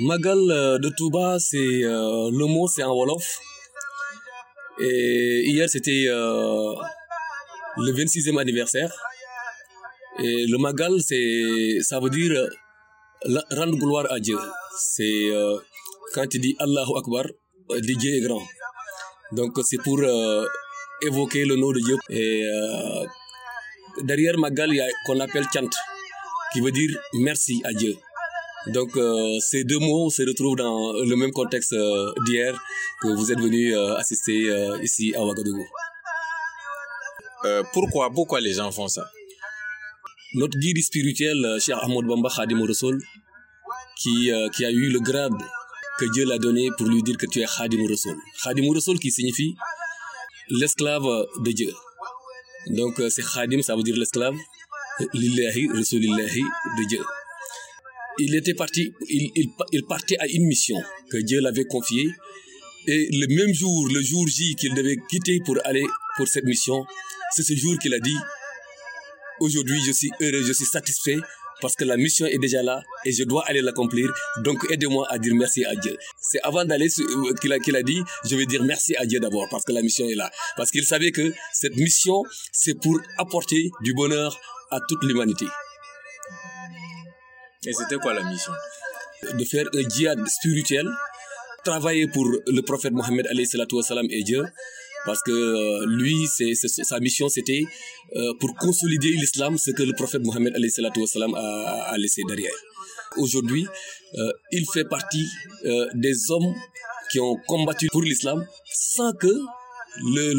Magal de Touba, c'est euh, le mot, c'est en wolof. Et hier, c'était euh, le 26e anniversaire. Et le Magal, c'est, ça veut dire euh, rendre gloire à Dieu. C'est euh, quand tu dis Allahu Akbar, euh, Dieu est grand. Donc c'est pour euh, évoquer le nom de Dieu. Et euh, derrière Magal, il y a qu'on appelle Chant, qui veut dire merci à Dieu. Donc euh, ces deux mots se retrouvent dans le même contexte euh, d'hier que vous êtes venu euh, assister ici à Ouagadougou. Pourquoi, pourquoi les gens font ça? Notre guide spirituel, Cheikh Ahmed Bamba Khadim qui, qui a eu le grade que Dieu l'a donné pour lui dire que tu es Khadim Rassoul. Khadim Rassoul qui signifie l'esclave de Dieu. Donc euh, c'est Khadim, ça veut dire l'esclave, Lillahi, Rasulillahi de Dieu. Il était parti, il, il, il partait à une mission que Dieu l'avait confiée. Et le même jour, le jour J qu'il devait quitter pour aller pour cette mission, c'est ce jour qu'il a dit Aujourd'hui, je suis heureux, je suis satisfait parce que la mission est déjà là et je dois aller l'accomplir. Donc, aidez-moi à dire merci à Dieu. C'est avant d'aller euh, qu'il a, qu'il a dit Je vais dire merci à Dieu d'abord parce que la mission est là. Parce qu'il savait que cette mission, c'est pour apporter du bonheur à toute l'humanité. Et c'était quoi la mission? De faire un djihad spirituel, travailler pour le prophète Mohammed et Dieu. Parce que euh, lui, sa mission, c'était euh, pour consolider l'islam, ce que le prophète Mohammed a, a- laissé derrière. Aujourd'hui, euh, il fait partie des hommes qui ont combattu pour l'islam sans que le,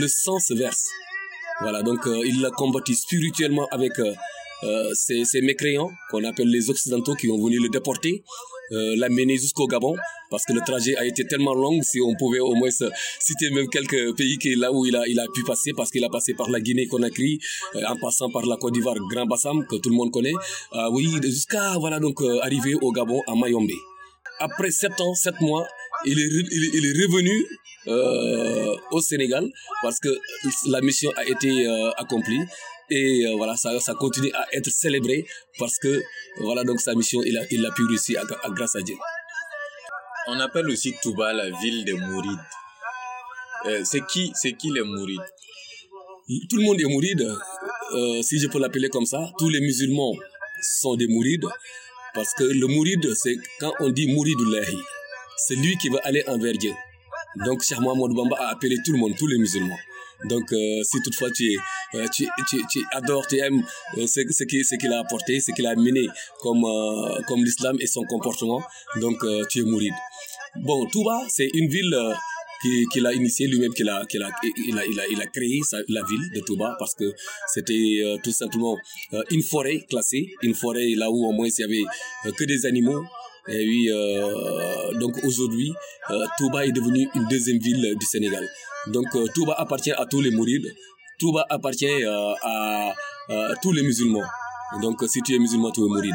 le, sang se verse. Voilà, donc il l'a combattu spirituellement avec ces, ces mécréants qu'on appelle les Occidentaux qui ont venu le déporter, l'amener jusqu'au Gabon, parce que le trajet a été tellement long, si on pouvait au moins citer même quelques pays qui, là où il a, il a pu passer, parce qu'il a passé par la Guinée-Conakry, euh, en passant par la Côte d'Ivoire, Grand Bassam, que tout le monde connaît, euh, oui, jusqu'à voilà donc euh, arriver au Gabon, à Mayombe. Après sept ans, sept mois, il est, il est, revenu euh, au Sénégal parce que la mission a été euh, accomplie et euh, voilà ça, ça continue à être célébré parce que voilà donc sa mission il a, il a pu réussir à- à- grâce à Dieu. On appelle aussi Touba la ville des Mourides. Euh, c'est qui, c'est qui les Mourides? Tout le monde est mouride, euh, si je peux l'appeler comme ça. Tous les musulmans sont des mourides parce que le mouride c'est quand on dit mouridullahi, c'est lui qui va aller envers Dieu. Donc Cheikh Mohamed Bamba a appelé tout le monde, tous les musulmans. Donc euh, si toutefois tu, euh, tu, tu, tu adores, tu aimes euh, ce, ce qui- ce qu'il a apporté, ce qu'il a amené comme, comme l'islam et son comportement, donc tu es mouride. Bon, Touba, c'est une ville qui- qu'il a initiée lui-même, qu'il a, a, il a, il a, il a créé sa- la ville de Touba parce que c'était tout simplement une forêt classée, une forêt là où au moins il y avait que des animaux. Et oui, euh, donc aujourd'hui, euh, Touba est devenu une deuxième ville du Sénégal. Donc euh, Touba appartient à tous les mourides, Touba appartient euh, à, tous les musulmans. Donc si tu es musulman, tu es mouride.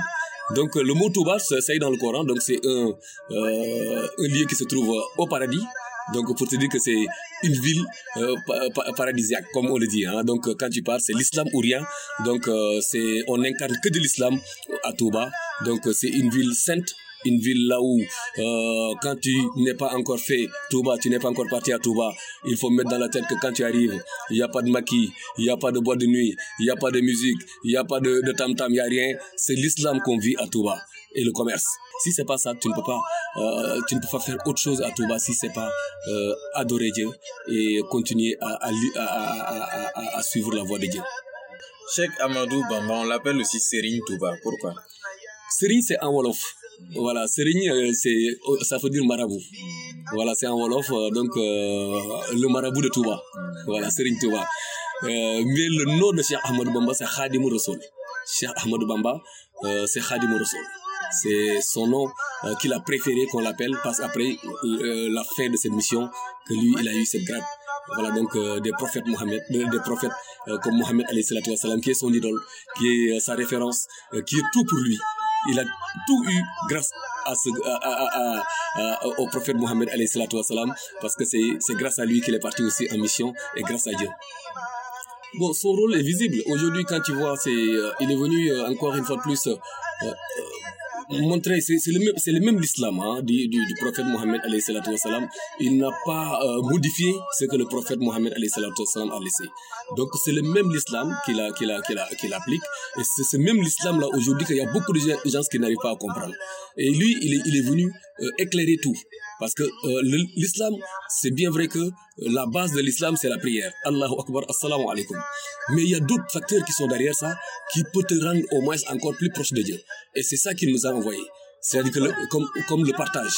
Donc le mot Touba, c'est c'est dans le Coran, donc c'est un, un lieu qui se trouve au paradis. Donc pour te dire que c'est une ville pa- pa- paradisiaque, comme on le dit. hein. Donc quand tu parles, c'est l'islam ou rien. Donc on incarne que de l'islam à Touba. Donc c'est une ville sainte, une ville là où euh, quand tu n'es pas encore fait Touba, tu n'es pas encore parti à Touba, il faut mettre dans la tête que quand tu arrives, il n'y a pas de maquis, il n'y a pas de boîte de nuit, il n'y a pas de musique, il n'y a pas de, tam-tam, il n'y a rien. C'est l'islam qu'on vit à Touba et le commerce. Si c'est pas ça, tu ne peux pas, euh, tu ne peux pas faire autre chose à Touba si c'est pas euh, adorer Dieu et continuer à, à, à, à, suivre la voie de Dieu. Cheikh Amadou Bamba, on l'appelle aussi Serigne Touba. Pourquoi? Serigne, c'est en Wolof. Voilà, Serigne, euh, c'est, ça veut dire marabout. Voilà, c'est en Wolof, euh, donc euh, le marabout de Touba. Voilà, Serigne Touba. Mais le nom de Cheikh Ahmadou Bamba, c'est Khadim Rassoul. Cheikh Ahmadou Bamba, c'est Khadim Rassoul. C'est son nom euh, qu'il a préféré qu'on l'appelle parce qu'après la fin de cette mission, que lui, il a eu cette grade. Voilà donc des prophètes Mohammed, de- des prophètes comme Mohammed qui est son idole, qui est sa référence, qui est tout pour lui. Il a tout eu grâce à au prophète Mohammed parce que c'est grâce à lui qu'il est parti aussi en mission et grâce à Dieu. Bon, son rôle est visible. Aujourd'hui, quand tu vois, euh, il est venu euh, encore une fois de plus euh, montrer, c'est le même, c'est le même l'islam hein, du, du, du, prophète Mohammed salam. Il n'a pas euh, modifié ce que le prophète Mohammed salam a laissé. Donc c'est le même l'islam qu'il a, qu'il a, qu'il a, qu'il applique. Et c'est ce même l'islam là aujourd'hui qu'il y a beaucoup de gens qui n'arrivent pas à comprendre. Et lui, il est, il est venu euh, éclairer tout. Parce que euh, l'islam, c'est bien vrai que euh, la base de l'islam, c'est la prière. Allahu Akbar, Assalamu alaikum. Mais il y a d'autres facteurs qui sont derrière ça, qui peuvent te rendre au moins encore plus proche de Dieu. Et c'est ça qu'il nous a envoyé. C'est-à-dire que comme, comme le partage.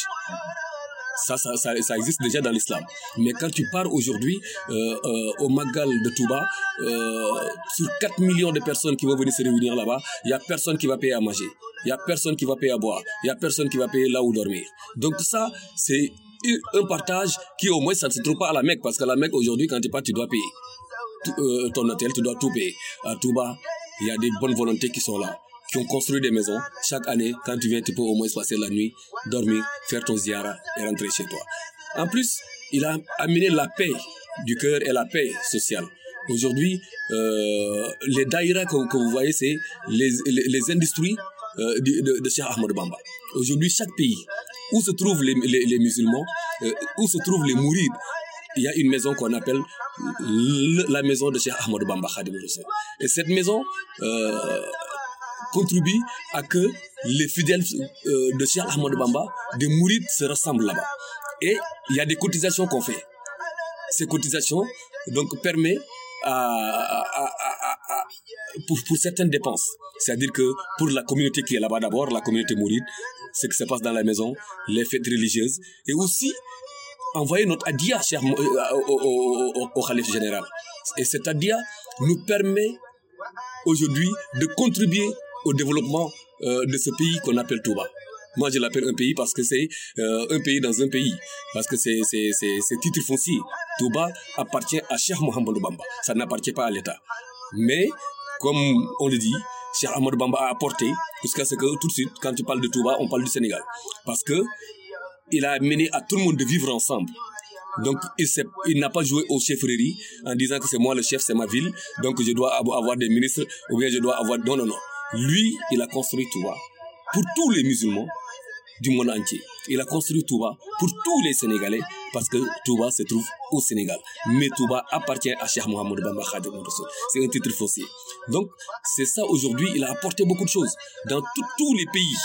Ça, ça, ça, existe déjà dans l'islam. Mais quand tu pars aujourd'hui euh, euh, au Magal de Touba, euh, sur 4 millions de personnes qui vont venir se réunir là-bas, il n'y a personne qui va payer à manger. Il n'y a personne qui va payer à boire. Il n'y a personne qui va payer là où dormir. Donc ça, c'est un partage qui au moins ça ne se trouve pas à la Mecque. Parce qu'à la Mecque, aujourd'hui, quand tu pars, tu dois payer. Ton hôtel, tu dois tout payer. À Touba, il y a des bonnes volontés qui sont là qui ont construit des maisons. Chaque année, quand tu viens, tu peux au moins passer la nuit, dormir, faire ton ziara et rentrer chez toi. En plus, il a amené la paix du cœur et la paix sociale. Aujourd'hui, euh, les daïras que, vous voyez, c'est les, les, industries euh, de, de, Cheikh Ahmed Bamba. Aujourd'hui, chaque pays où se trouvent les, les, musulmans, euh, où se trouvent les mourides, il y a une maison qu'on appelle le, la maison de Cheikh Ahmed Bamba Et cette maison, contribue à que les fidèles euh, de Cheikh Ahmed Bamba, des mourides, se rassemblent là-bas. Et il y a des cotisations qu'on fait. Ces cotisations donc à, pour, pour, certaines dépenses. C'est-à-dire que pour la communauté qui est là-bas d'abord, la communauté mouride, ce qui se passe dans la maison, les fêtes religieuses, et aussi envoyer notre adia cher, au, au, au, général. Et cet adia nous permet aujourd'hui de contribuer au développement euh, de ce pays qu'on appelle Touba. Moi, je l'appelle un pays parce que c'est euh, un pays dans un pays. Parce que c'est titre foncier. Touba appartient à Cheikh Mohamed Bamba. Ça n'appartient pas à l'État. Mais, comme on le dit, Cheikh Mohamed Bamba a apporté, jusqu'à ce que tout de suite, quand tu parles de Touba, on parle du Sénégal. Parce que il a mené à tout le monde de vivre ensemble. Donc, il, il n'a pas joué au chefferie en disant que c'est moi le chef, c'est ma ville, donc je dois avoir des ministres, ou bien je dois avoir... Non, non, non. Lui, il a construit Touba pour tous les musulmans du monde entier. Il a construit Touba pour tous les Sénégalais parce que Touba se trouve au Sénégal. Mais Touba appartient à Cheikh Mohamed Bamba C'est un titre foncier. Donc, c'est ça aujourd'hui, il a apporté beaucoup de choses. Dans tous les pays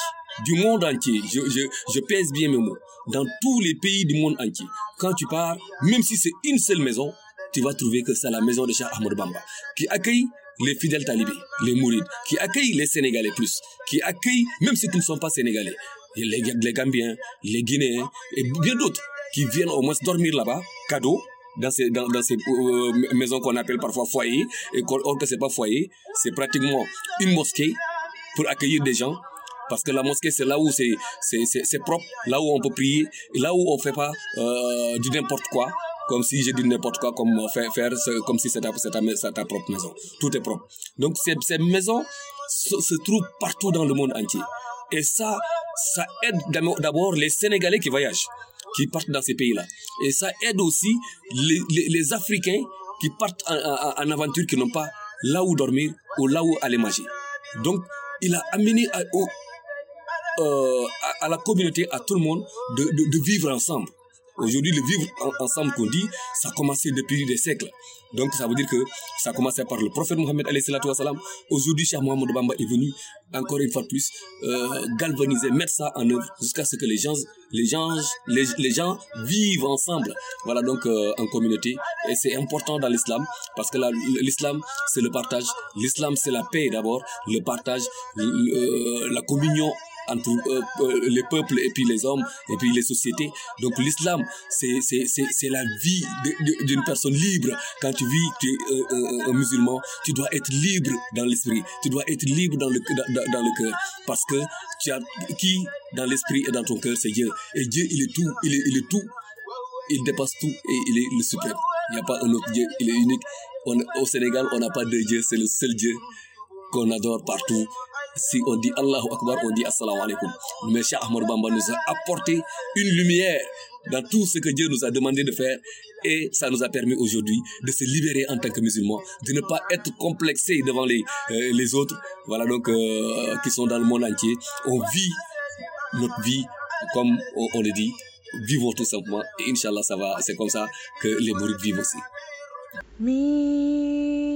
du monde entier, je, je, je pèse bien mes mots, dans tous les pays du monde entier, quand tu pars, même si c'est une seule maison, tu vas trouver que c'est la maison de Cheikh Ahmed Bamba, qui accueille les fidèles talibés, les mourides, qui accueillent les Sénégalais plus, qui accueillent même ceux qui ne sont pas Sénégalais, les, Gambiens, les Guinéens et bien d'autres qui viennent au moins dormir là-bas, cadeau, dans ces, dans, ces euh, maisons qu'on appelle parfois foyers, et or que c'est pas foyer, c'est pratiquement une mosquée pour accueillir des gens, parce que la mosquée c'est là où c'est propre, là où on peut prier, là où on fait pas euh, du n'importe quoi, comme si je dis n'importe quoi, comme faire, faire comme si c'était ta, propre maison. Tout est propre. Donc ces, ces maisons se, se, trouvent partout dans le monde entier. Et ça, ça aide d'abord les Sénégalais qui voyagent, qui partent dans ces pays-là. Et ça aide aussi les, Africains qui partent en, en, en aventure, qui n'ont pas là où dormir ou là où aller manger. Donc, il a amené à, euh, la communauté, à tout le monde, de, de, de vivre ensemble. Aujourd'hui, le vivre ensemble qu'on dit, ça a commencé depuis des siècles. Donc, ça veut dire que ça a commencé par le prophète Mohammed Aujourd'hui, Cheikh Mohamed Bamba est venu, encore une fois de plus, euh, galvaniser, mettre ça en œuvre jusqu'à ce que les gens, les gens, les, gens vivent ensemble. Voilà, donc, euh, en communauté. Et c'est important dans l'islam parce que l'islam, c'est le partage. L'islam, c'est la paix d'abord, le partage, euh, la communion entre euh, euh, les peuples et puis les hommes et puis les sociétés. Donc l'islam, c'est la vie d'une personne libre. Quand tu vis, tu es euh, un musulman, tu dois être libre dans l'esprit, tu dois être libre dans le dans, dans le cœur, parce que tu as qui dans l'esprit et dans ton cœur, c'est Dieu. Et Dieu, il est tout, il est, il est tout, il dépasse tout et il est le suprême. Il n'y a pas un autre Dieu, il est unique. Au Sénégal, on n'a pas de Dieu, c'est le seul Dieu qu'on adore partout si on dit Allahu Akbar, on dit Assalamu alaikum. Mais Cheikh Ahmad Bamba nous a apporté une lumière dans tout ce que Dieu nous a demandé de faire et ça nous a permis aujourd'hui de se libérer en tant que musulmans, de ne pas être complexés devant les, euh, les autres, voilà donc euh, qui sont dans le monde entier. On vit notre vie comme on, le dit, vivons tout simplement et Inch'Allah ça va, c'est comme ça que les mourides vivent aussi. Myriad